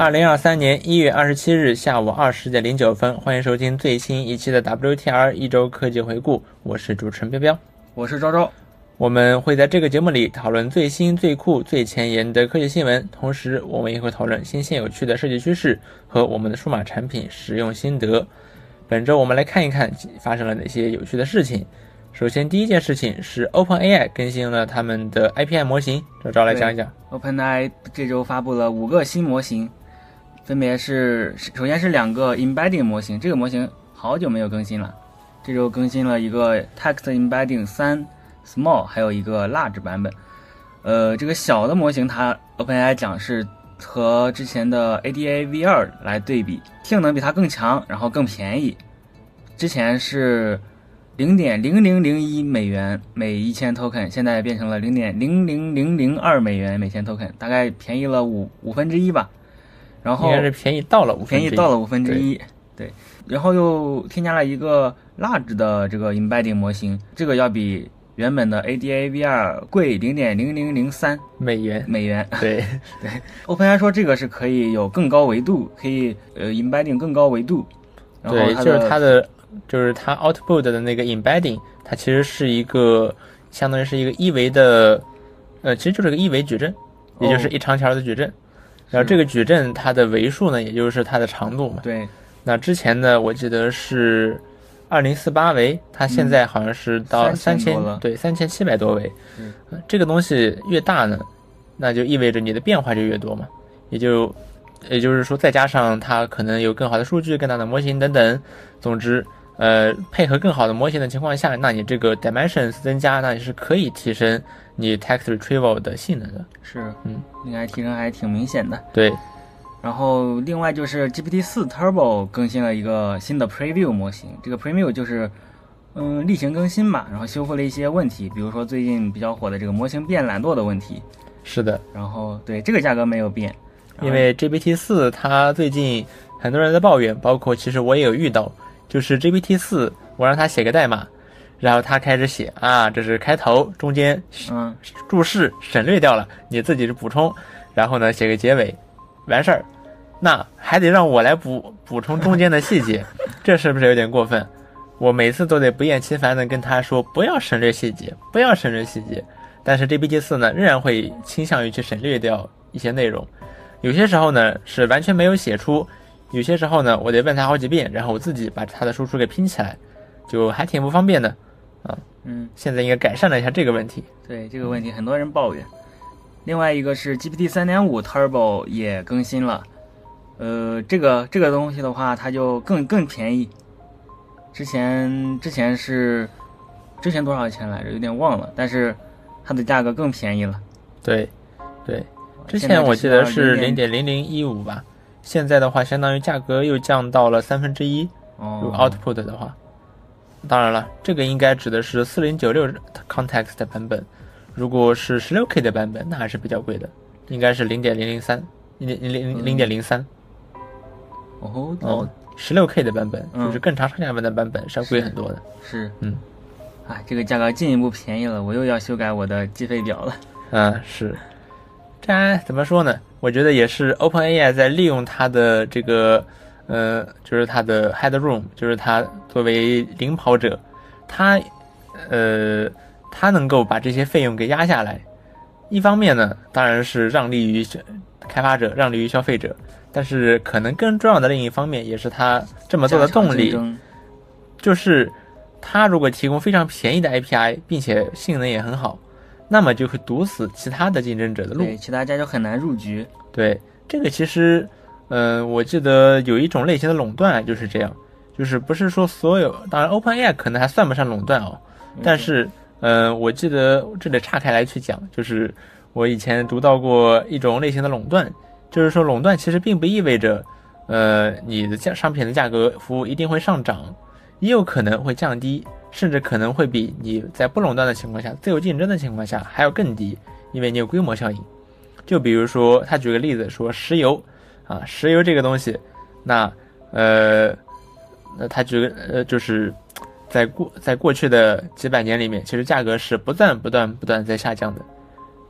二零二三年一月二十七日下午二十点零九分，欢迎收听最新一期的 WTR 一周科技回顾，我是主持人彪彪，我是昭昭。我们会在这个节目里讨论最新、最酷、最前沿的科技新闻，同时我们也会讨论新鲜有趣的设计趋势和我们的数码产品使用心得。本周我们来看一看发生了哪些有趣的事情。首先，第一件事情是 OpenAI 更新了他们的 API 模型，周周来讲一讲。OpenAI 这周发布了五个新模型，分别是首先是两个 Embedding 模型，这个模型好久没有更新了，这周更新了一个 Text Embedding 三。Small 还有一个 Large 版本，呃，这个小的模型它 OpenAI 讲是和之前的 Ada V2 来对比，性能比它更强，然后更便宜。之前是零点零零零一美元每一千 token，现在变成了零点零零零零二美元每千 token，大概便宜了五五分之一吧。然后应该是便宜到了五便宜到了五分之一，对。然后又添加了一个 Large 的这个 Embedding 模型，这个要比。原本的 ADAVR 贵零点零零零三美元，美元。对 对，OpenAI 说这个是可以有更高维度，可以呃 embedding 更高维度。对，就是它的，就是它 output 的那个 embedding，它其实是一个相当于是一个一维的，呃，其实就是个一维矩阵，也就是一长条的矩阵。然后这个矩阵它的维数呢，也就是它的长度嘛。对。那之前呢，我记得是。二零四八维，它现在好像是到三千，对，三千七百多维。嗯，这个东西越大呢，那就意味着你的变化就越多嘛。也就，也就是说，再加上它可能有更好的数据、更大的模型等等。总之，呃，配合更好的模型的情况下，那你这个 dimensions 增加，那也是可以提升你 text retrieval 的性能的。是，嗯，应该提升还挺明显的。对。然后另外就是 GPT 四 Turbo 更新了一个新的 Preview 模型，这个 Preview 就是嗯例行更新嘛，然后修复了一些问题，比如说最近比较火的这个模型变懒惰的问题。是的，然后对这个价格没有变，因为 GPT 四它最近很多人在抱怨，包括其实我也有遇到，就是 GPT 四我让它写个代码，然后他开始写啊，这是开头，中间嗯注释省略掉了，你自己是补充，然后呢写个结尾。完事儿，那还得让我来补补充中间的细节，这是不是有点过分？我每次都得不厌其烦的跟他说不要省略细节，不要省略细节。但是 GPT 四呢，仍然会倾向于去省略掉一些内容。有些时候呢是完全没有写出，有些时候呢我得问他好几遍，然后我自己把他的输出给拼起来，就还挺不方便的啊。嗯，现在应该改善了一下这个问题。对这个问题，很多人抱怨。另外一个是 GPT 三点五 Turbo 也更新了，呃，这个这个东西的话，它就更更便宜。之前之前是之前多少钱来着？有点忘了，但是它的价格更便宜了。对，对，之前我记得是零点零零一五吧，现在的话，相当于价格又降到了三分之一。哦，Output 的话，当然了，这个应该指的是四零九六 Context 版本。如果是十六 K 的版本，那还是比较贵的，应该是零点零零三，零零零零点零三。哦哦，十六 K 的版本就是更长上下文的版本是要贵很多的。是，嗯，啊，这个价格进一步便宜了，我又要修改我的计费表了。嗯，是。这怎么说呢？我觉得也是 OpenAI 在利用它的这个，呃，就是他的 Headroom，就是他作为领跑者，他，呃。他能够把这些费用给压下来，一方面呢，当然是让利于开发者，让利于消费者，但是可能更重要的另一方面，也是他这么做的动力，就是他如果提供非常便宜的 API，并且性能也很好，那么就会堵死其他的竞争者的路，其他家就很难入局。对，这个其实，嗯，我记得有一种类型的垄断就是这样，就是不是说所有，当然 OpenAI 可能还算不上垄断哦，但是。嗯，我记得这里岔开来去讲，就是我以前读到过一种类型的垄断，就是说垄断其实并不意味着，呃，你的价商品的价格服务一定会上涨，也有可能会降低，甚至可能会比你在不垄断的情况下、自由竞争的情况下还要更低，因为你有规模效应。就比如说，他举个例子说石油，啊，石油这个东西，那呃，那他举个呃就是。在过在过去的几百年里面，其实价格是不断不断不断在下降的，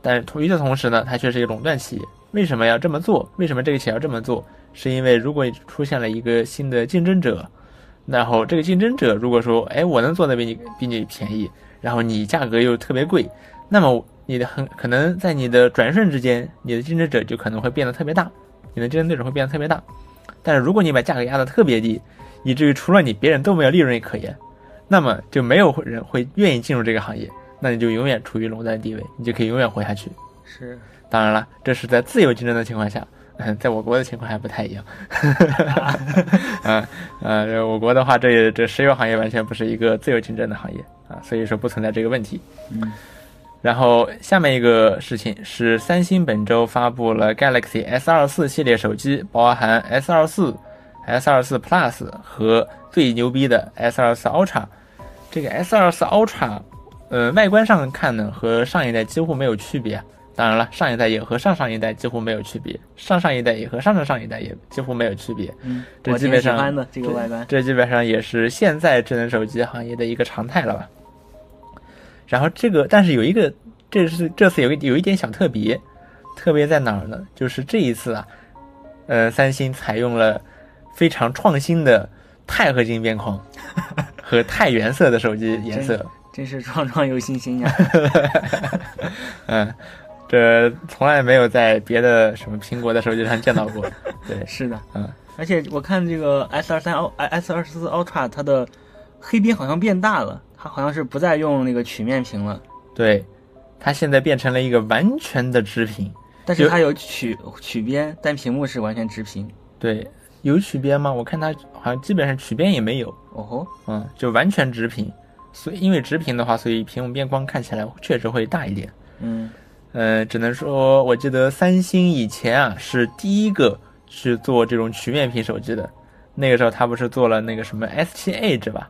但是与此同时呢，它却是一个垄断企业，为什么要这么做？为什么这个企业要这么做？是因为如果出现了一个新的竞争者，然后这个竞争者如果说，哎，我能做的比你比你便宜，然后你价格又特别贵，那么你的很可能在你的转瞬之间，你的竞争者就可能会变得特别大，你的竞争对手会变得特别大。但是如果你把价格压得特别低，以至于除了你别人都没有利润可言，那么就没有人会愿意进入这个行业，那你就永远处于垄断地位，你就可以永远活下去。是，当然了，这是在自由竞争的情况下。嗯，在我国的情况还不太一样。嗯呃，我国的话，这这石油行业完全不是一个自由竞争的行业啊，所以说不存在这个问题。嗯，然后下面一个事情是，三星本周发布了 Galaxy S24 系列手机，包含 S24、S24 Plus 和最牛逼的 S24 Ultra。这个 S24 Ultra，呃，外观上看呢，和上一代几乎没有区别。当然了，上一代也和上上一代几乎没有区别，上上一代也和上上上一代也几乎没有区别。嗯，这基本上这个外观。这基本上也是现在智能手机行业的一个常态了吧。然后这个，但是有一个，这是这次有一有一点小特别，特别在哪儿呢？就是这一次啊，呃，三星采用了非常创新的钛合金边框 和钛原色的手机颜色。真是创创有信心呀！嗯，这从来没有在别的什么苹果的手机上见到过。对，是的，嗯，而且我看这个 S 二三 U S 二四 Ultra 它的黑边好像变大了，它好像是不再用那个曲面屏了，对，它现在变成了一个完全的直屏。但是它有曲曲边，但屏幕是完全直屏。对，有曲边吗？我看它好像基本上曲边也没有，哦吼，嗯，就完全直屏。所以因为直屏的话，所以屏幕边框看起来确实会大一点。嗯，呃，只能说，我记得三星以前啊是第一个去做这种曲面屏手机的。那个时候，它不是做了那个什么 S7 Edge 吧？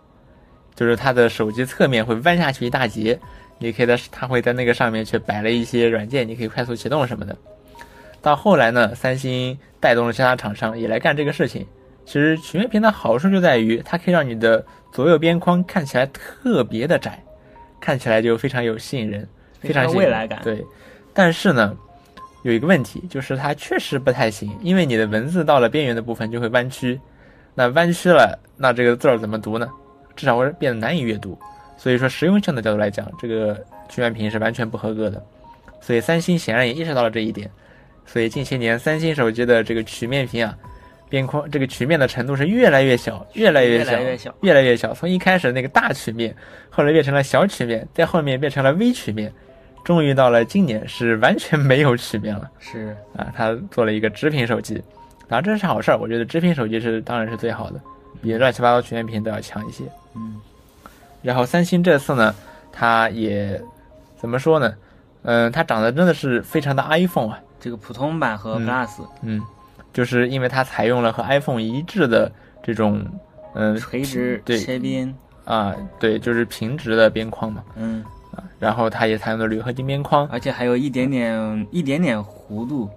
就是它的手机侧面会弯下去一大截，你可以在它会在那个上面去摆了一些软件，你可以快速启动什么的。到后来呢，三星带动了其他厂商也来干这个事情。其实曲面屏的好处就在于，它可以让你的左右边框看起来特别的窄，看起来就非常有吸引人，非常有未来感。对，但是呢，有一个问题，就是它确实不太行，因为你的文字到了边缘的部分就会弯曲，那弯曲了，那这个字儿怎么读呢？至少会变得难以阅读。所以说，实用性的角度来讲，这个曲面屏是完全不合格的。所以三星显然也意识到了这一点，所以近些年三星手机的这个曲面屏啊，边框这个曲面的程度是越来越小，越来越小，越来越小越来越小。从一开始那个大曲面，后来变成了小曲面，在后面变成了微曲面，终于到了今年是完全没有曲面了是，啊！他做了一个直屏手机，当然这是好事儿，我觉得直屏手机是当然是最好的，比乱七八糟曲面屏都要强一些。嗯，然后三星这次呢，它也怎么说呢？嗯，它长得真的是非常的 iPhone 啊，这个普通版和嗯 Plus 嗯，就是因为它采用了和 iPhone 一致的这种，嗯，垂直对切边，啊，对，就是平直的边框嘛，嗯，啊，然后它也采用了铝合金边框，而且还有一点点一点点弧度，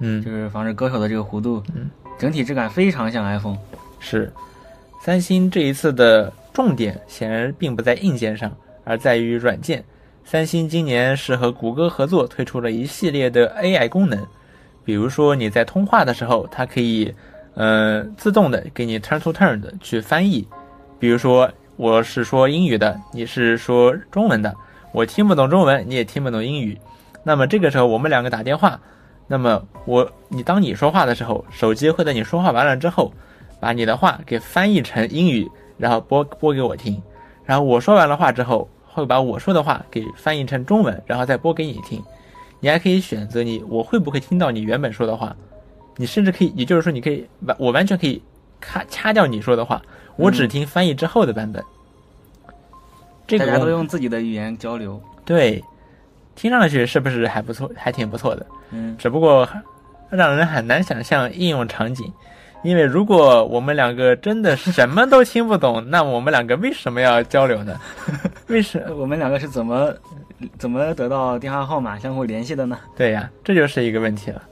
嗯，就是防止割手的这个弧度，嗯，整体质感非常像 iPhone。是，三星这一次的重点显然并不在硬件上，而在于软件。三星今年是和谷歌合作推出了一系列的 AI 功能，比如说你在通话的时候，它可以，呃，自动的给你 turn to turn 的去翻译。比如说我是说英语的，你是说中文的，我听不懂中文，你也听不懂英语。那么这个时候我们两个打电话，那么我你当你说话的时候，手机会在你说话完了之后，把你的话给翻译成英语，然后播播给我听。然后我说完了话之后，会把我说的话给翻译成中文，然后再播给你听。你还可以选择你我会不会听到你原本说的话，你甚至可以，也就是说你可以完我完全可以咔掐掉你说的话，我只听翻译之后的版本。这个功大家都用自己的语言交流。对，听上去是不是还不错，还挺不错的？嗯，只不过让人很难想象应用场景，因为如果我们两个真的什么都听不懂，那我们两个为什么要交流呢？为什我们两个是怎么怎么得到电话号码相互联系的呢？对呀，这就是一个问题了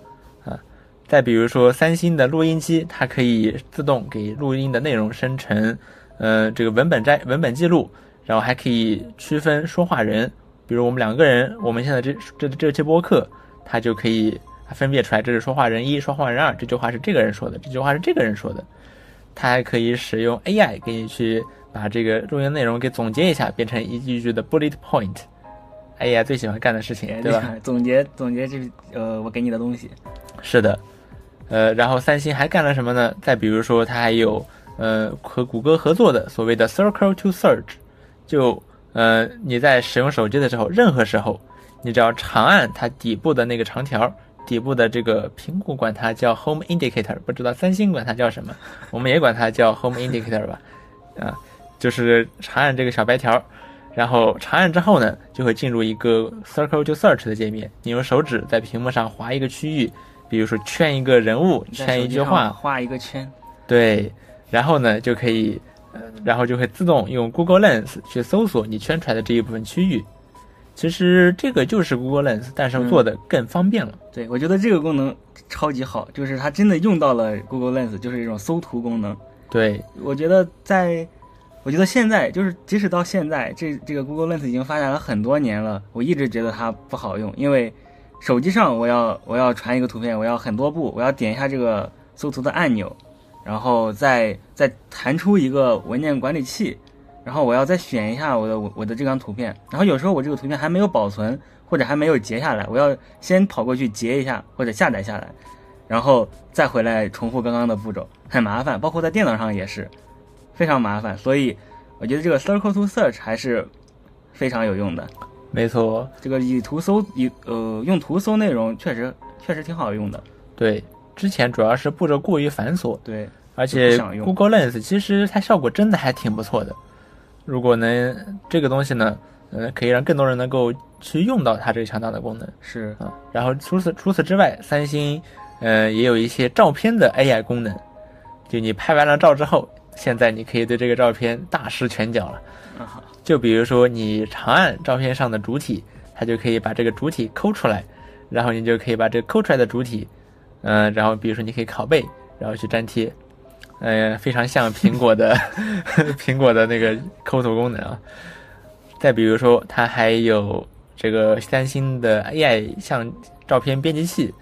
啊。再比如说，三星的录音机，它可以自动给录音的内容生成，呃，这个文本摘文本记录，然后还可以区分说话人。比如我们两个人，我们现在这这这期播客，它就可以它分辨出来这是说话人一，说话人二，这句话是这个人说的，这句话是这个人说的。它还可以使用 AI 给你去把这个录音内容给总结一下，变成一句一句的 bullet point。AI 最喜欢干的事情，对吧？总结总结这呃我给你的东西。是的，呃，然后三星还干了什么呢？再比如说，它还有呃和谷歌合作的所谓的 Circle to Search，就呃你在使用手机的时候，任何时候，你只要长按它底部的那个长条。底部的这个苹果管它叫 Home Indicator，不知道三星管它叫什么，我们也管它叫 Home Indicator 吧，啊，就是长按这个小白条，然后长按之后呢，就会进入一个 Circle to Search 的界面，你用手指在屏幕上划一个区域，比如说圈一个人物，圈一句话，画一个圈，对，然后呢就可以，呃，然后就会自动用 Google Lens 去搜索你圈出来的这一部分区域。其实这个就是 Google Lens，但是做的更方便了。对，我觉得这个功能超级好，就是它真的用到了 Google Lens，就是一种搜图功能。对，我觉得在，我觉得现在就是即使到现在，这这个 Google Lens 已经发展了很多年了，我一直觉得它不好用，因为手机上我要我要传一个图片，我要很多步，我要点一下这个搜图的按钮，然后再再弹出一个文件管理器。然后我要再选一下我的我我的这张图片，然后有时候我这个图片还没有保存或者还没有截下来，我要先跑过去截一下或者下载下来，然后再回来重复刚刚的步骤，很麻烦。包括在电脑上也是非常麻烦，所以我觉得这个 Circle to Search 还是非常有用的。没错，这个以图搜以呃用图搜内容确实确实挺好用的。对，之前主要是步骤过于繁琐，对，而且 Google Lens 其实它效果真的还挺不错的。如果能这个东西呢，呃，可以让更多人能够去用到它这个强大的功能，是啊。然后除此除此之外，三星，呃，也有一些照片的 AI 功能，就你拍完了照之后，现在你可以对这个照片大施拳脚了。就比如说你长按照片上的主体，它就可以把这个主体抠出来，然后你就可以把这个抠出来的主体，嗯，然后比如说你可以拷贝，然后去粘贴。呃，非常像苹果的 苹果的那个抠图功能啊。再比如说，它还有这个三星的 AI 像照片编辑器，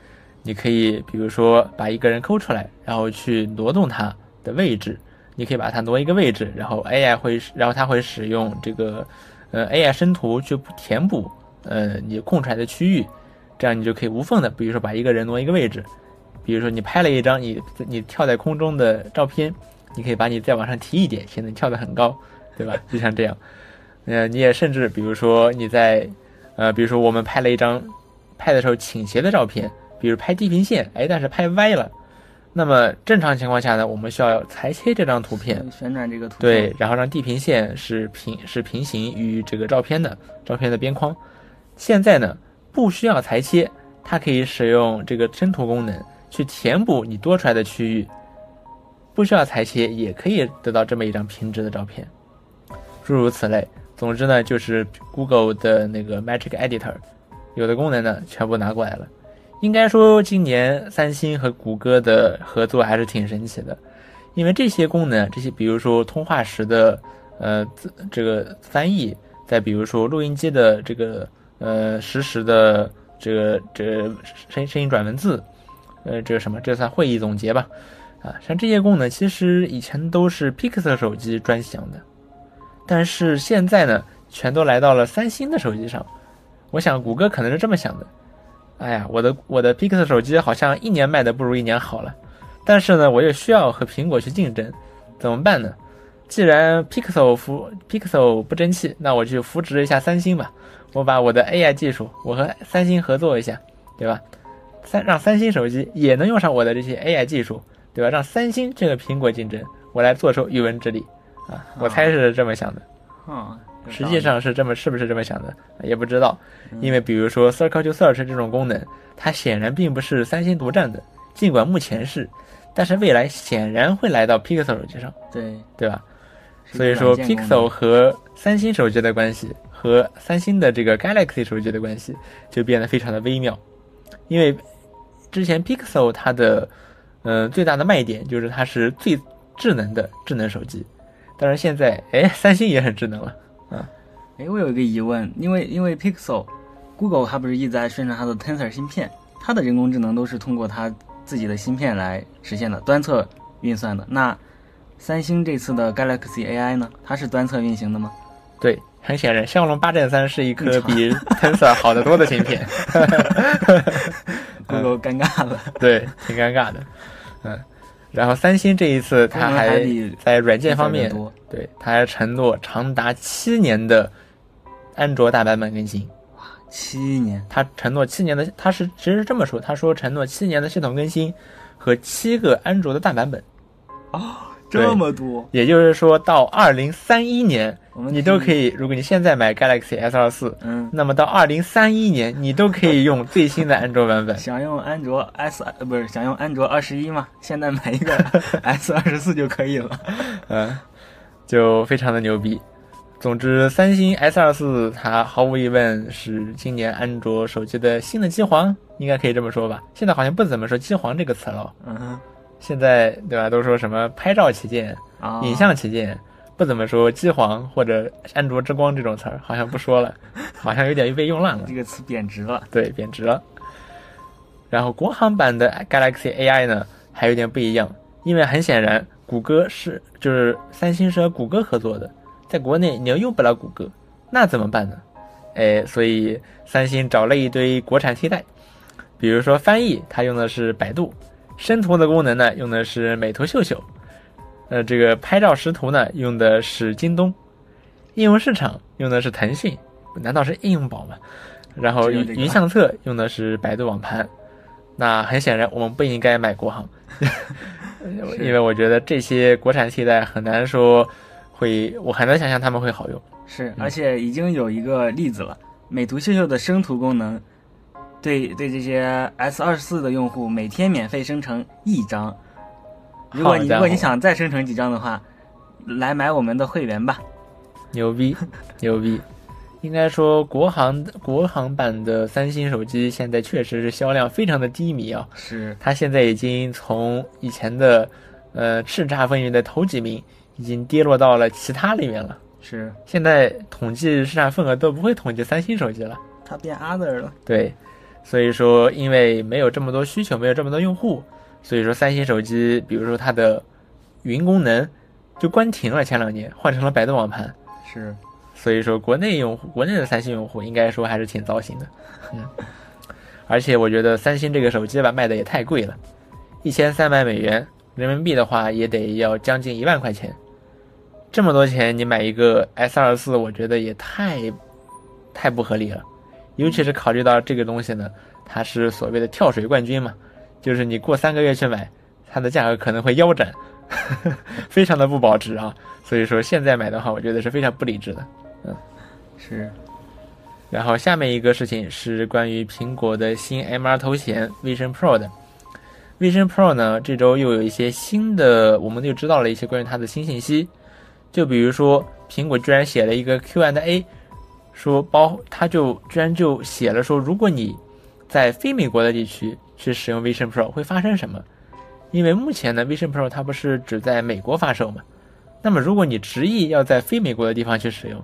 你可以比如说把一个人抠出来，然后去挪动它的位置，你可以把它挪一个位置，然后 AI 会，然后它会使用这个呃 AI 生图去填补呃你空出来的区域，这样你就可以无缝的，比如说把一个人挪一个位置。比如说你拍了一张你你跳在空中的照片，你可以把你再往上提一点，显得你跳得很高，对吧？就像这样，呃，你也甚至比如说你在，呃，比如说我们拍了一张拍的时候倾斜的照片，比如拍地平线，哎，但是拍歪了，那么正常情况下呢，我们需要裁切这张图片，旋转这个图，对，然后让地平线是平是平行于这个照片的照片的边框。现在呢，不需要裁切，它可以使用这个伸图功能。去填补你多出来的区域，不需要裁切也可以得到这么一张平直的照片，诸如此类。总之呢，就是 Google 的那个 Magic Editor，有的功能呢全部拿过来了。应该说，今年三星和谷歌的合作还是挺神奇的，因为这些功能，这些比如说通话时的呃这个翻译，再比如说录音机的这个呃实时的这个这个声声音转文字。呃，这个什么，这算会议总结吧？啊，像这些功能，其实以前都是 Pixel 手机专享的，但是现在呢，全都来到了三星的手机上。我想，谷歌可能是这么想的：，哎呀，我的我的 Pixel 手机好像一年卖的不如一年好了，但是呢，我又需要和苹果去竞争，怎么办呢？既然 Pixel 扶 Pixel 不争气，那我就扶植一下三星吧。我把我的 AI 技术，我和三星合作一下，对吧？三让三星手机也能用上我的这些 AI 技术，对吧？让三星这个苹果竞争，我来坐收渔翁之利啊！我猜是这么想的。啊，实际上是这么，是不是这么想的？也不知道，因为比如说 Circle to Search 这种功能，它显然并不是三星独占的，尽管目前是，但是未来显然会来到 Pixel 手机上，对对吧？所以说 Pixel 和三星手机的关系，和三星的这个 Galaxy 手机的关系就变得非常的微妙，因为。之前 Pixel 它的，嗯，最大的卖点就是它是最智能的智能手机，但是现在，哎，三星也很智能了，啊，哎，我有一个疑问，因为因为 Pixel，Google 它不是一直在宣传它的 Tensor 芯片，它的人工智能都是通过它自己的芯片来实现的，端侧运算的。那三星这次的 Galaxy AI 呢？它是端侧运行的吗？对，很显然，骁龙八阵三是一颗比 Tensor 好得多的芯片。不够尴尬了。对，挺尴尬的。嗯，然后三星这一次，它还在软件方面，对，它还承诺长达七年的安卓大版本更新。哇，七年！它承诺七年的，它是其实是这么说，他说承诺七年的系统更新和七个安卓的大版本。哦。这么多，也就是说到二零三一年，你都可以。如果你现在买 Galaxy S 二四，嗯，那么到二零三一年，你都可以用最新的安卓版本。想用安卓 S 呃不是想用安卓二十一吗？现在买一个 S 二十四就可以了。嗯，就非常的牛逼。总之，三星 S 二四它毫无疑问是今年安卓手机的新的机皇，应该可以这么说吧？现在好像不怎么说机皇这个词了。嗯。现在对吧？都说什么拍照旗舰、影像旗舰，不怎么说机皇或者安卓之光这种词儿，好像不说了，好像有点被用烂了。这个词贬值了，对，贬值了。然后国行版的 Galaxy AI 呢，还有点不一样，因为很显然，谷歌是就是三星是和谷歌合作的，在国内你又用不了谷歌，那怎么办呢？哎，所以三星找了一堆国产替代，比如说翻译，它用的是百度。生图的功能呢，用的是美图秀秀，呃，这个拍照识图呢，用的是京东，应用市场用的是腾讯，难道是应用宝吗？然后云云相册用的是百度网盘，那很显然我们不应该买国行，因为我觉得这些国产替代很难说会，我很难想象他们会好用。是，而且已经有一个例子了，美图秀秀的生图功能。对对，这些 S 二十四的用户每天免费生成一张。如果你如果你想再生成几张的话，来买我们的会员吧。牛逼，牛逼！应该说国行国行版的三星手机现在确实是销量非常的低迷啊。是。它现在已经从以前的呃叱咤风云的头几名，已经跌落到了其他里面了。是。现在统计市场份额都不会统计三星手机了。它变 other 了。对。所以说，因为没有这么多需求，没有这么多用户，所以说三星手机，比如说它的云功能就关停了。前两年换成了百度网盘，是。所以说，国内用户，国内的三星用户应该说还是挺糟心的。嗯。而且我觉得三星这个手机吧，卖的也太贵了，一千三百美元人民币的话，也得要将近一万块钱。这么多钱，你买一个 S 二四，我觉得也太太不合理了。尤其是考虑到这个东西呢，它是所谓的跳水冠军嘛，就是你过三个月去买，它的价格可能会腰斩，非常的不保值啊。所以说现在买的话，我觉得是非常不理智的。嗯，是。然后下面一个事情是关于苹果的新 MR 头显 Vision Pro 的。Vision Pro 呢，这周又有一些新的，我们就知道了一些关于它的新信息，就比如说苹果居然写了一个 Q&A。说包，他就居然就写了说，如果你在非美国的地区去使用 Vision Pro 会发生什么？因为目前呢，Vision Pro 它不是只在美国发售嘛？那么如果你执意要在非美国的地方去使用，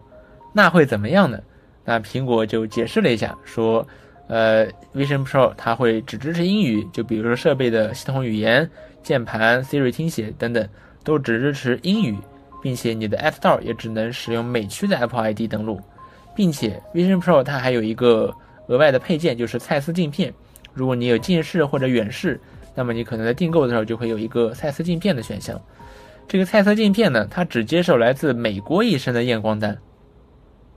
那会怎么样呢？那苹果就解释了一下，说，呃，Vision Pro 它会只支持英语，就比如说设备的系统语言、键盘、Siri 听写等等，都只支持英语，并且你的 App Store 也只能使用美区的 Apple ID 登录。并且 Vision Pro 它还有一个额外的配件，就是蔡司镜片。如果你有近视或者远视，那么你可能在订购的时候就会有一个蔡司镜片的选项。这个蔡司镜片呢，它只接受来自美国医生的验光单，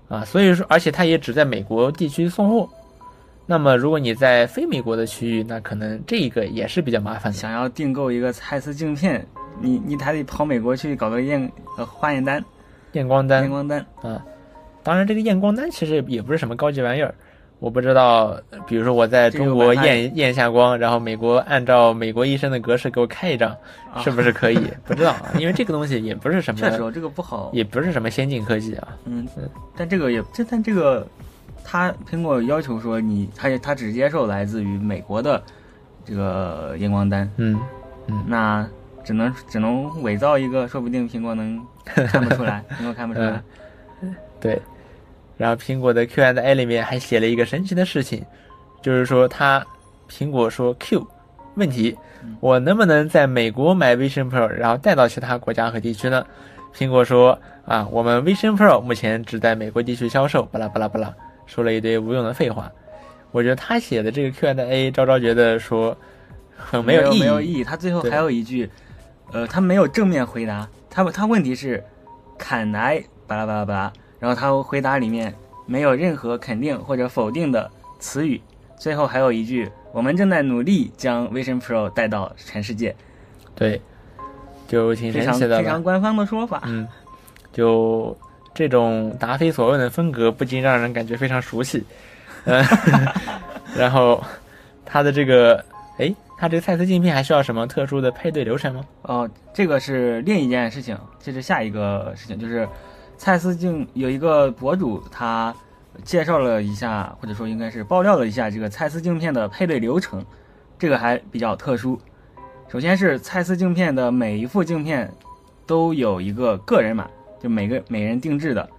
啊，所以说，而且它也只在美国地区送货。那么如果你在非美国的区域，那可能这一个也是比较麻烦的。想要订购一个蔡司镜片，你你还得跑美国去搞个验呃化验单、验光单、验光单啊。当然，这个验光单其实也不是什么高级玩意儿，我不知道，比如说我在中国验验一下光，然后美国按照美国医生的格式给我开一张，是不是可以？不知道啊，因为这个东西也不是什么，确实这个不好，也不是什么先进科技啊。嗯嗯，但这个也这但这个，他苹果要求说你他他只接受来自于美国的这个验光单，嗯嗯，那只能只能伪造一个，说不定苹果能看不出来，苹果看不出来，对。然后苹果的 Q&A 里面还写了一个神奇的事情，就是说他苹果说 Q，问题，我能不能在美国买 Vision Pro，然后带到其他国家和地区呢？苹果说啊，我们 Vision Pro 目前只在美国地区销售，巴拉巴拉巴拉，说了一堆无用的废话。我觉得他写的这个 Q&A，昭昭觉得说很没有意义，没有意义。他最后还有一句，呃，他没有正面回答，他他问题是砍来巴拉巴拉巴拉，然后他回答里面没有任何肯定或者否定的词语，最后还有一句，我们正在努力将 Vision Pro 带到全世界，对，就挺神奇的吧非常？官方的说法。嗯，就这种答非所问的风格，不禁让人感觉非常熟悉。嗯 然后它的这个，哎，它这个蔡司镜片还需要什么特殊的配对流程吗？哦，这个是另一件事情，这是下一个事情，就是蔡司镜有一个博主他介绍了一下，或者说应该是爆料了一下这个蔡司镜片的配对流程，这个还比较特殊。首先是蔡司镜片的每一副镜片都有一个个人码，就每个每人定制的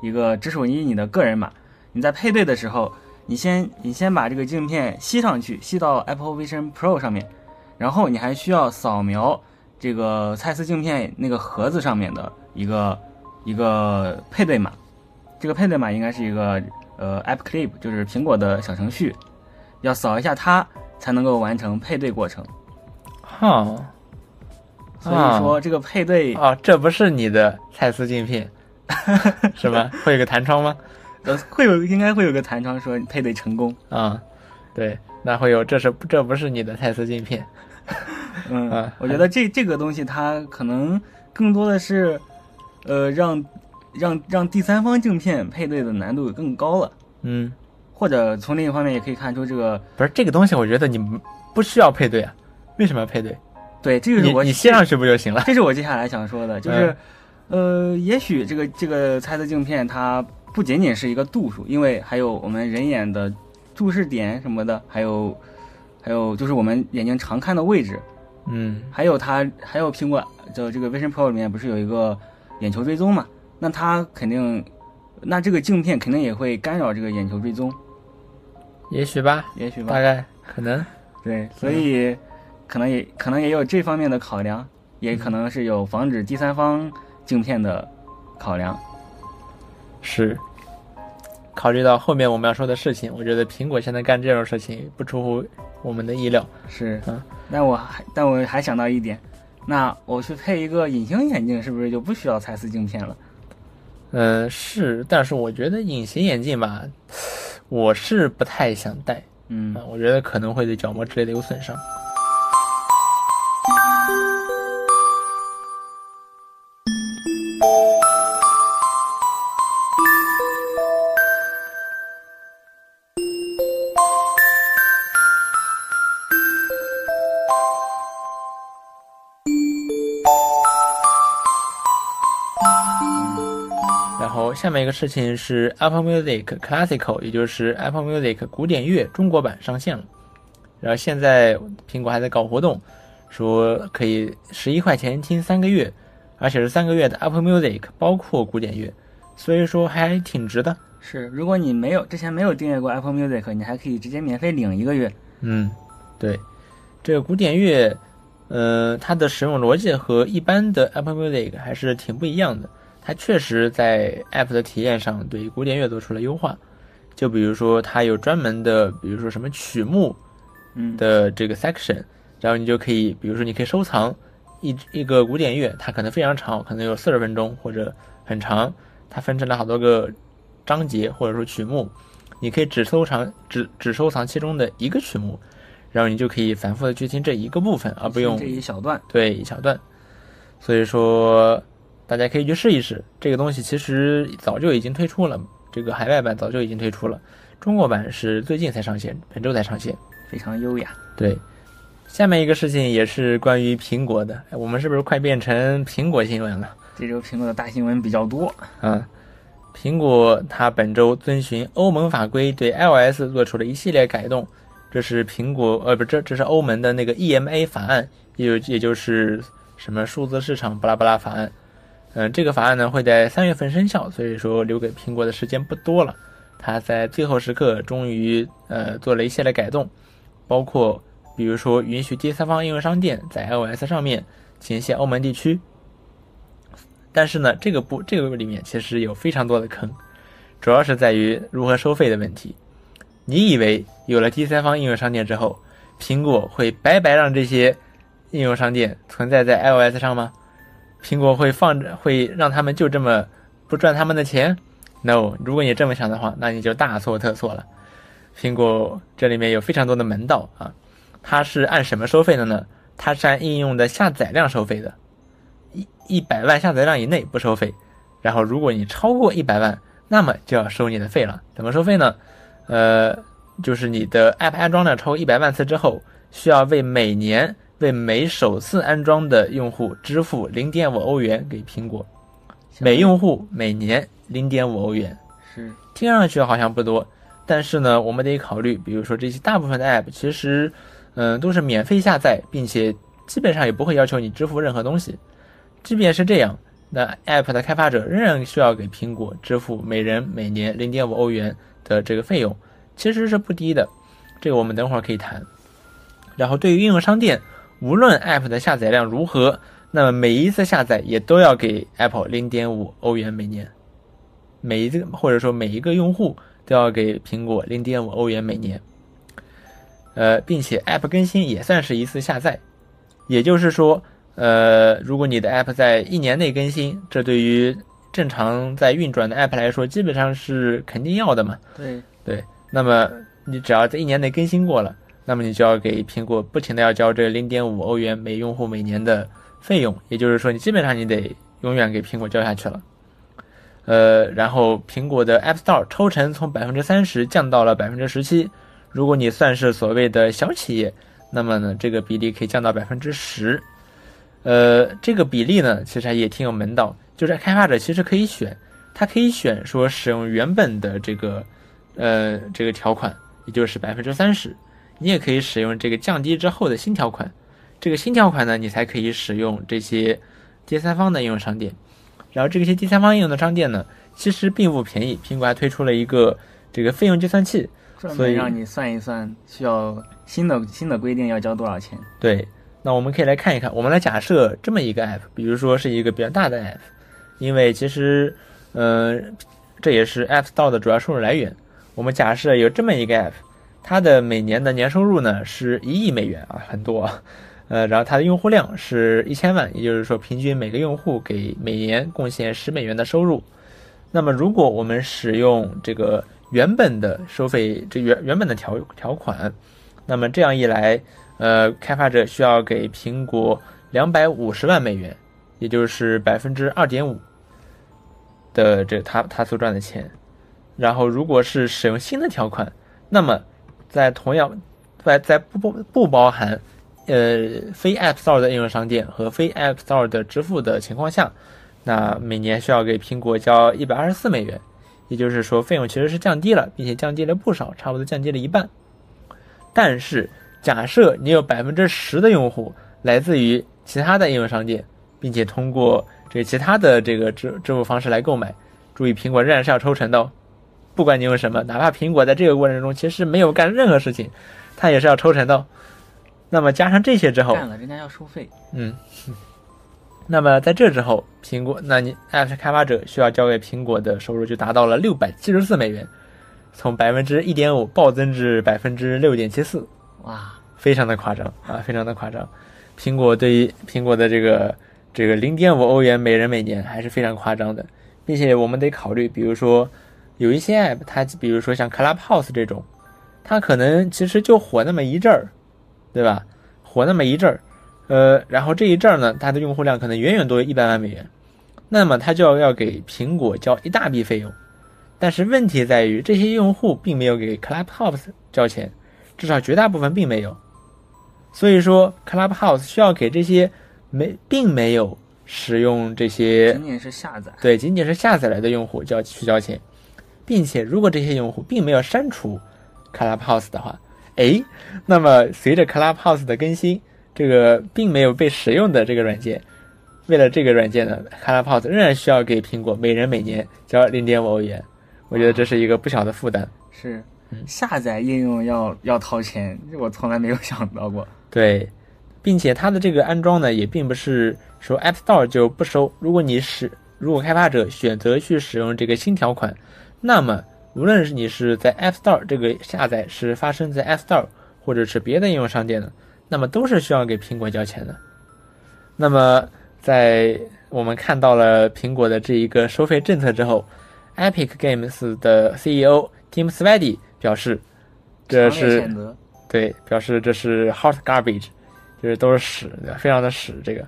一个只属于你的个人码。你在配对的时候，你先你先把这个镜片吸上去，吸到 Apple Vision Pro 上面，然后你还需要扫描这个蔡司镜片那个盒子上面的一个一个配对码。这个配对码应该是一个呃 App Clip，就是苹果的小程序，要扫一下它才能够完成配对过程。哈，所以说这个配对哦，这不是你的蔡司镜片，是吧？会有个弹窗吗？呃会有应该会有个弹窗说配对成功。啊、对，那会有，这是这不是你的蔡司镜片，嗯啊，我觉得这这个东西它可能更多的是，呃，让让让第三方镜片配对的难度更高了，嗯，或者从另一方面也可以看出这个，不是这个东西，我觉得你不需要配对啊，为什么要配对？对，这个是你我你贴上去不就行了？这是我接下来想说的，就是，呃，也许这个这个蔡司镜片它不仅仅是一个度数，因为还有我们人眼的注视点什么的，还有还有就是我们眼睛常看的位置，嗯。还有它还有苹果的这个 Vision Pro 里面不是有一个眼球追踪嘛？那它肯定，那这个镜片肯定也会干扰这个眼球追踪，也许吧，也许吧大。概可能，对，所以可能也可能也有这方面的考量，也可能是有防止第三方镜片的考量。是。考虑到后面我们要说的事情，我觉得苹果现在干这种事情不出乎我们的意料。是嗯，但我还但我还想到一点，那我去配一个隐形眼镜，是不是就不需要蔡司镜片了？嗯，是，但是我觉得隐形眼镜吧，我是不太想戴嗯啊，我觉得可能会对角膜之类的有损伤。下面一个事情是 Apple Music Classical，也就是 Apple Music 古典乐中国版上线了。然后现在苹果还在搞活动，说可以十一块钱听三个月，而且是三个月的 Apple Music，包括古典乐，所以说还挺值的。是，如果你没有之前没有订阅过 Apple Music，你还可以直接免费领一个月。嗯，对，这个古典乐，呃，它的使用逻辑和一般的 Apple Music 还是挺不一样的。它确实在 App 的体验上对古典乐做出了优化，就比如说它有专门的，比如说什么曲目嗯，的这个 section，然后你就可以，比如说你可以收藏一一个古典乐，它可能非常长，可能有四十分钟或者很长，它分成了好多个章节或者说曲目，你可以只收藏只只收藏其中的一个曲目，然后你就可以反复的去听这一个部分，而不用这一小段。对一小段。所以说，大家可以去试一试这个东西，其实早就已经推出了，这个海外版早就已经推出了，中国版是最近才上线，本周才上线。非常优雅。对，下面一个事情也是关于苹果的，哎我们是不是快变成苹果新闻了？这周苹果的大新闻比较多。啊，苹果它本周遵循欧盟法规对 iOS 做出了一系列改动，这是苹果呃不这这是欧盟的那个 EMA 法案，也有也就是什么数字市场巴拉巴拉法案。嗯、这个法案呢会在三月份生效，所以说留给苹果的时间不多了。它在最后时刻终于呃做了一系列改动，包括比如说允许第三方应用商店在 iOS 上面仅限欧盟地区。但是呢，这个不这个里面其实有非常多的坑，主要是在于如何收费的问题。你以为有了第三方应用商店之后，苹果会白白让这些应用商店存在在 iOS 上吗？苹果会放着会让他们就这么不赚他们的钱？No，如果你这么想的话，那你就大错特错了。苹果这里面有非常多的门道啊，它是按什么收费的呢？它是按应用的下载量收费的。一一百万下载量以内不收费，然后如果你超过一百万，那么就要收你的费了。怎么收费呢？呃，就是你的 App 安装量超过一百万次之后，需要为每年为每首次安装的用户支付零点五欧元给苹果，每用户每年零点五欧元。是听上去好像不多，但是呢，我们得考虑，比如说这些大部分的 App 其实，嗯，都是免费下载，并且基本上也不会要求你支付任何东西。即便是这样，那 App 的开发者仍然需要给苹果支付每人每年零点五欧元的这个费用，其实是不低的。这个我们等会儿可以谈。然后对于应用商店，无论 App 的下载量如何，那么每一次下载也都要给 Apple 零点五欧元每年，每一个或者说每一个用户都要给苹果零点五欧元每年。呃，并且 App 更新也算是一次下载，也就是说。呃，如果你的 App 在一年内更新，这对于正常在运转的 App 来说，基本上是肯定要的嘛。对对，那么你只要在一年内更新过了，那么你就要给苹果不停的要交这零点五欧元每用户每年的费用，也就是说，你基本上你得永远给苹果交下去了。呃，然后苹果的 App Store 抽成从百分之三十降到了百分之十七，如果你算是所谓的小企业，那么呢，这个比例可以降到百分之十。呃，这个比例呢，其实也挺有门道。就是开发者其实可以选，他可以选说使用原本的这个，呃，这个条款，也就是百分之三十。你也可以使用这个降低之后的新条款。这个新条款呢，你才可以使用这些第三方的应用商店。然后这些第三方应用的商店呢，其实并不便宜。苹果还推出了一个这个费用计算器，所以让你算一算需要新的新的规定要交多少钱。对。那我们可以来看一看，我们来假设这么一个 app，比如说是一个比较大的 app，因为其实，呃，这也是 App Store 的主要收入来源。我们假设有这么一个 app，它的每年的年收入呢是一亿美元啊，很多，呃，然后它的用户量是一千万，也就是说平均每个用户给每年贡献十美元的收入。那么如果我们使用这个原本的收费，这原原本的条条款，那么这样一来。呃，开发者需要给苹果两百五十万美元，也就是百分之二点五的这他他所赚的钱。然后，如果是使用新的条款，那么在同样在在不不不包含呃非 App Store 的应用商店和非 App Store 的支付的情况下，那每年需要给苹果交一百二十四美元。也就是说，费用其实是降低了，并且降低了不少，差不多降低了一半。但是。假设你有百分之十的用户来自于其他的应用商店，并且通过这其他的这个支支付方式来购买，注意苹果仍然是要抽成的哦。不管你用什么，哪怕苹果在这个过程中其实没有干任何事情，它也是要抽成的。那么加上这些之后，干了人家要收费。嗯。那么在这之后，苹果，那你 App 开发者需要交给苹果的收入就达到了六百七十四美元，从百分之一点五暴增至百分之六点七四。哇，非常的夸张啊，非常的夸张。苹果对于苹果的这个这个零点五欧元每人每年还是非常夸张的，并且我们得考虑，比如说有一些 app，它比如说像 Clubhouse 这种，它可能其实就火那么一阵儿，对吧？火那么一阵儿，呃，然后这一阵儿呢，它的用户量可能远远多于一百万美元，那么它就要要给苹果交一大笔费用。但是问题在于，这些用户并没有给 Clubhouse 交钱。至少绝大部分并没有，所以说 Clubhouse 需要给这些没并没有使用这些仅仅是下载对仅仅是下载来的用户就要去交钱，并且如果这些用户并没有删除 Clubhouse 的话，哎，那么随着 Clubhouse 的更新，这个并没有被使用的这个软件，为了这个软件呢，Clubhouse 仍然需要给苹果每人每年交零点五欧元，我觉得这是一个不小的负担。是。下载应用要要掏钱，我从来没有想到过。对，并且它的这个安装呢，也并不是说 App Store 就不收。如果你使如果开发者选择去使用这个新条款，那么无论是你是在 App Store 这个下载是发生在 App Store 或者是别的应用商店的，那么都是需要给苹果交钱的。那么在我们看到了苹果的这一个收费政策之后，Epic Games 的 CEO Tim Sweeney 表示，这是对，表示这是 hot garbage，就是都是屎？非常的屎。这个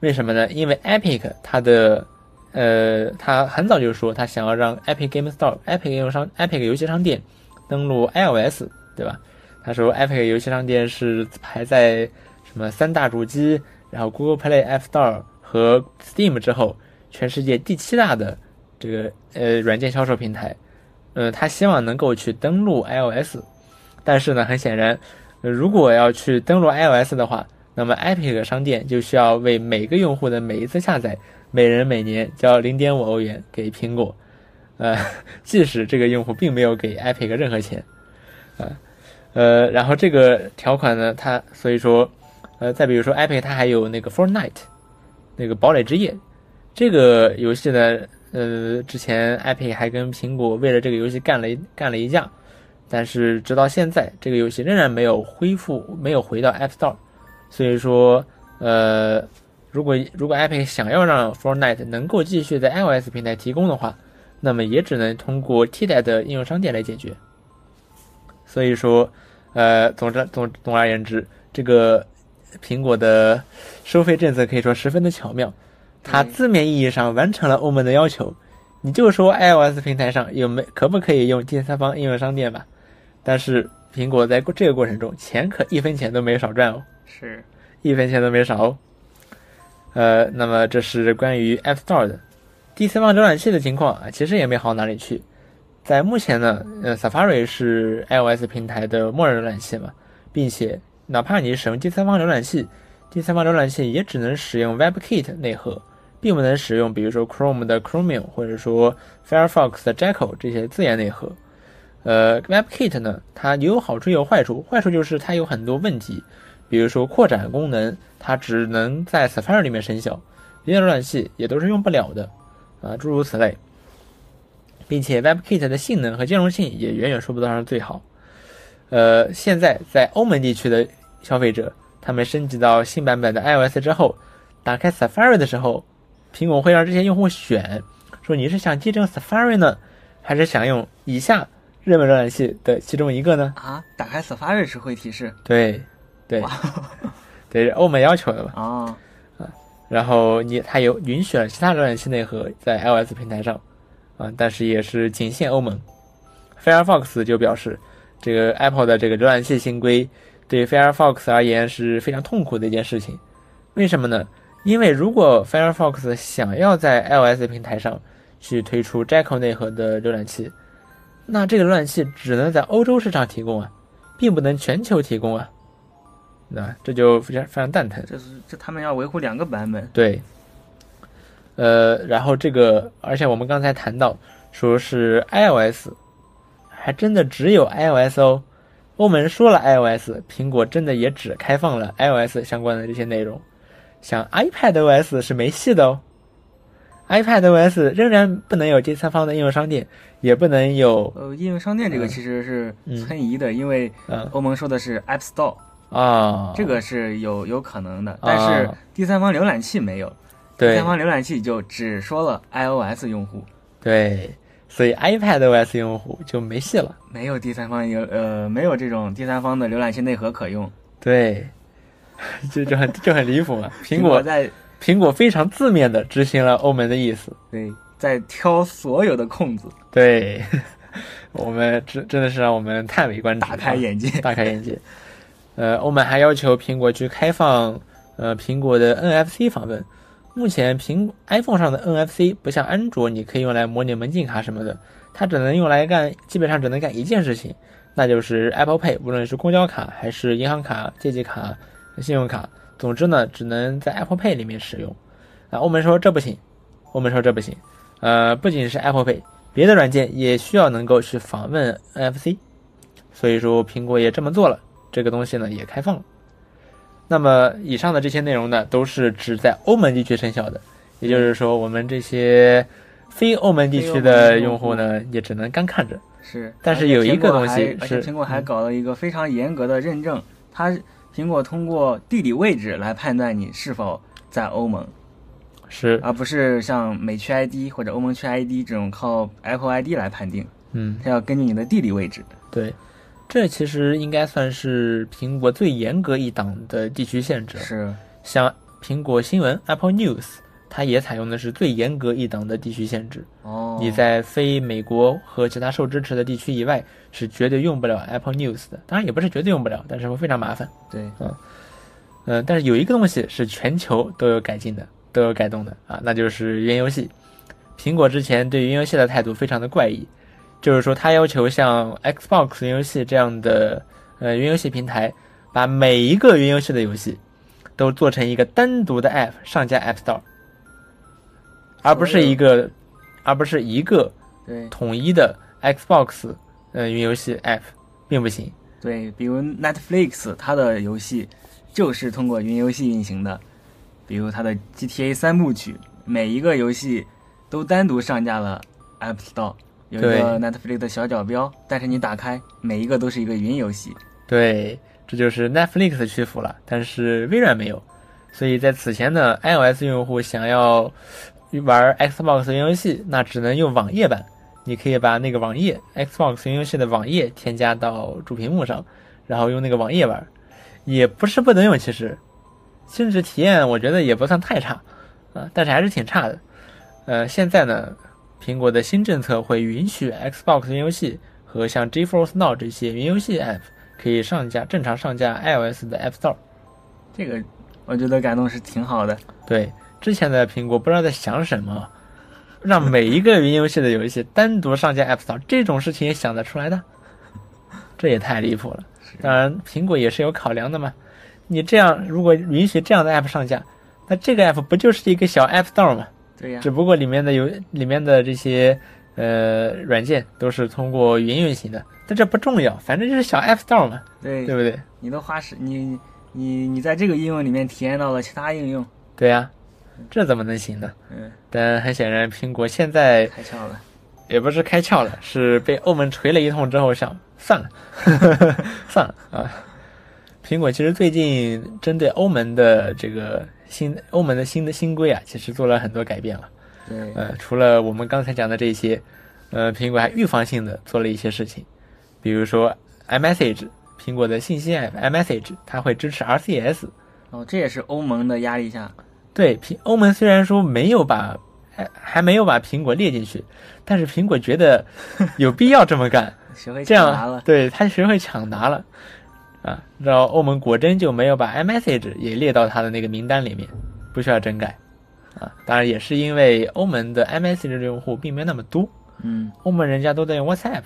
为什么呢？因为 Epic 它的呃，他很早就说他想要让 Epic Game Store、Epic 应用商、Epic 游戏商店登录 iOS，对吧？他说 Epic 游戏商店是排在什么三大主机，然后 Google Play、App Store 和 Steam 之后，全世界第七大的这个呃软件销售平台。呃，他希望能够去登录 iOS，但是呢，很显然，如果要去登录 iOS 的话，那么 Epic 商店就需要为每个用户的每一次下载，每人每年交零点五欧元给苹果，呃，即使这个用户并没有给 Epic 任何钱，呃，呃，然后这个条款呢，它所以说，呃，再比如说 Epic 它还有那个 Fortnite，那个堡垒之夜，这个游戏呢，呃，之前 Epic 还跟苹果为了这个游戏干了干了一架，但是直到现在，这个游戏仍然没有恢复，没有回到 App Store。所以说，呃，如果如果 Epic 想要让 Fortnite 能够继续在 iOS 平台提供的话，那么也只能通过替代的应用商店来解决。所以说，呃，总之总总而言之，这个苹果的收费政策可以说十分的巧妙，它字面意义上完成了欧盟的要求。你就说 iOS 平台上有没可不可以用第三方应用商店吧？但是苹果在这个过程中钱可一分钱都没少赚哦。是一分钱都没少哦。呃，那么这是关于 App Store 的第三方浏览器的情况啊，其实也没好哪里去。在目前呢，呃，Safari 是 iOS 平台的默认浏览器嘛，并且哪怕你使用第三方浏览器，第三方浏览器也只能使用 WebKit 内核，并不能使用比如说 Chrome 的 Chromium 或者说 Firefox 的 Jekyll 这些自研内核。呃，WebKit 呢，它有好处也有坏处，坏处就是它有很多问题，比如说扩展功能，它只能在 Safari 里面生效，别的浏览器也都是用不了的，啊，诸如此类。并且 WebKit 的性能和兼容性也远远说不得上最好。呃，现在在欧盟地区的消费者，他们升级到新版本的 iOS 之后，打开 Safari 的时候，苹果会让这些用户选，说你是想继承 Safari 呢，还是想用以下热门浏览器的其中一个呢？啊，打开 Safari 时会提示对，对，对，是欧盟要求的嘛。啊，然后你它有允许了其他浏览器内核在 iOS 平台上，啊，但是也是仅限欧盟。Firefox 就表示，这个 Apple 的这个浏览器新规对 Firefox 而言是非常痛苦的一件事情。为什么呢？因为如果 Firefox 想要在 iOS 平台上去推出 Jekyll 内核的浏览器，那这个浏览器只能在欧洲市场提供啊，并不能全球提供啊，对吧？这就非常非常蛋疼。这是这他们要维护两个版本，对，呃，然后这个，而且我们刚才谈到说是 iOS，还真的只有 iOS 哦。欧盟说了 iOS，苹果真的也只开放了 iOS 相关的这些内容，像 iPadOS 是没戏的哦。iPadOS 仍然不能有第三方的应用商店，也不能有呃，应用商店这个嗯其实是嗯存疑的，因为嗯欧盟说的是 App Store，啊，这个是有有可能的，但是啊第三方浏览器没有，第对三方浏览器就只说了 iOS 用户，对，所以 iPadOS 用户就没戏了。没有第三方有呃没有这种第三方的浏览器内核可用。对，就就很就很离谱嘛。苹果在苹果非常字面的执行了欧盟的意思。对在挑所有的空子，对，我们真真的是让我们叹为观止，大开眼界。大开眼界。呃，欧盟还要求苹果去开放呃苹果的 NFC 访问。目前苹 iPhone 上的 NFC 不像安卓，你可以用来模拟门禁卡什么的，它只能用来干，基本上只能干一件事情，那就是 Apple Pay，无论是公交卡还是银行卡、借记卡、信用卡，总之呢，只能在 Apple Pay 里面使用。啊，欧盟说这不行，欧盟说这不行。呃，不仅是 Apple Pay，别的软件也需要能够去访问 NFC。所以说苹果也这么做了，这个东西呢也开放了。那么以上的这些内容呢，都是只在欧盟地区生效的，也就是说，我们这些非欧盟地区的用户呢，也只能干看着。是，但是有一个东西是苹果还搞了一个非常严格的认证，它苹果通过地理位置来判断你是否在欧盟，是，而不是像美区 ID 或者欧盟区 ID 这种靠 Apple ID 来判定，嗯，它要根据你的地理位置。对，这其实应该算是苹果最严格一档的地区限制。是，像苹果新闻 Apple News，它也采用的是最严格一档的地区限制。哦，你在非美国和其他受支持的地区以外，是绝对用不了 Apple News 的。当然也不是绝对用不了，但是会非常麻烦。对，嗯、但是有一个东西是全球都有改进的，都有改动的啊，那就是云游戏。苹果之前对云游戏的态度非常的怪异，就是说它要求像 Xbox 云游戏这样的呃云游戏平台，把每一个云游戏的游戏都做成一个单独的 App 上架 App Store，而不是一个，而不是一个对统一的 Xbox 呃云游戏 App，并不行。对，比如 Netflix 它的游戏就是通过云游戏运行的，比如它的 GTA 三部曲，每一个游戏都单独上架了 App Store，有一个 Netflix 的小角标，但是你打开每一个都是一个云游戏。对，这就是 Netflix 屈服了，但是微软没有。所以在此前呢，iOS 用户想要玩 Xbox 云游戏，那只能用网页版。你可以把那个网页 Xbox 云游戏的网页添加到主屏幕上，然后用那个网页玩，也不是不能用。其实，甚至体验我觉得也不算太差啊，但是还是挺差的。呃，现在呢，苹果的新政策会允许 Xbox 云游戏和像 GeForce Now 这些云游戏 App 可以上架正常上架 iOS 的 App Store。这个我觉得改动是挺好的。对，之前的苹果不知道在想什么，让每一个云游戏的游戏单独上架 App Store，这种事情也想得出来的，这也太离谱了。当然，苹果也是有考量的嘛。你这样如果允许这样的 App 上架，那这个 App 不就是一个小 App Store 吗？对呀只，不过里面的有里面的这些呃软件都是通过云运行的，但这不重要，反正就是小 App Store 嘛，对对不对？你都花时你你你在这个应用里面体验到了其他应用，对呀、这怎么能行呢？嗯，但很显然，苹果现在开窍了。也不是开窍了，是被欧盟锤了一通之后想算了，算了啊。苹果其实最近针对欧盟的这个新欧盟的新的新规啊，其实做了很多改变了。对，呃，除了我们刚才讲的这些，呃，苹果还预防性的做了一些事情，比如说 iMessage，苹果的信息 iMessage，它会支持 RCS。哦，这也是欧盟的压力下，对，苹欧盟虽然说没有把还还没有把苹果列进去，但是苹果觉得有必要这么干，学会这样抢答了。对他学会抢答了啊，然后欧盟果真就没有把 iMessage 也列到它的那个名单里面，不需要整改啊。当然也是因为欧盟的 iMessage 的用户并没有那么多，嗯欧盟人家都在用 WhatsApp，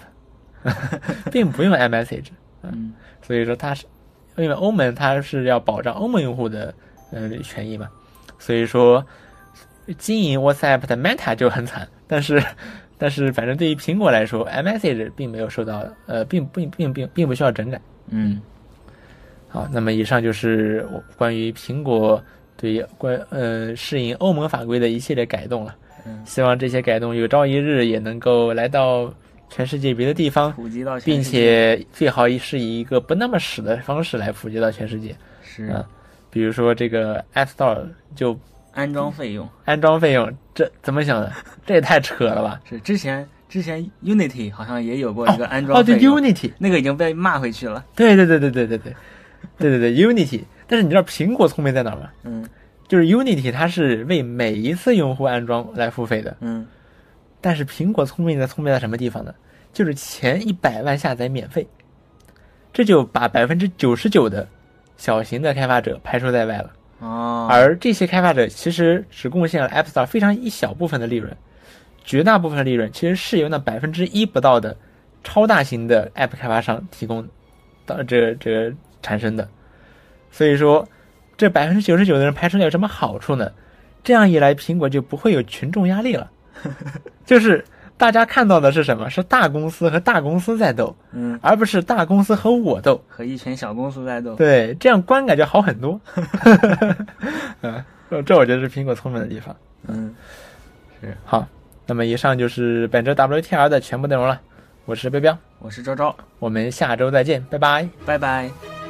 并不用 iMessage，嗯，所以说它是因为欧盟它是要保障欧盟用户的呃权益嘛，所以说经营 WhatsApp 的 Meta 就很惨，但是但是反正对于苹果来说，iMessage 并没有受到呃并并并并并不需要整改。嗯，好，那么以上就是我关于苹果对关呃适应欧盟法规的一系列改动了。嗯希望这些改动有朝一日也能够来到全世界别的地方，普及到并且最好是以一个不那么屎的方式来普及到全世界。是嗯比如说这个 App Store 就安装费用安装费用，这怎么想的？这也太扯了吧！是之前之前 Unity 好像也有过一个安装哦，对，Unity，那个已经被骂回去了。对对对对对对对 对对对 Unity。但是你知道苹果聪明在哪儿吗？嗯就是 Unity 它是为每一次用户安装来付费的，嗯，但是苹果聪明在聪明在什么地方呢？就是前一百万下载免费，这就把百分之九十九的小型的开发者排除在外了。哦，而这些开发者其实只贡献了 App Store 非常一小部分的利润，绝大部分的利润其实是由那百分之一不到的超大型的 App 开发商提供到这这个产生的。所以说，这百分之九十九的人排除了有什么好处呢？这样一来，苹果就不会有群众压力了，就是大家看到的是什么？是大公司和大公司在斗，嗯，而不是大公司和我斗。和一群小公司在斗。对，这样观感就好很多。嗯，这这我觉得是苹果聪明的地方。嗯，是好，那么以上就是本周 WTR 的全部内容了。我是彪彪，我是周周，我们下周再见，拜拜。拜拜。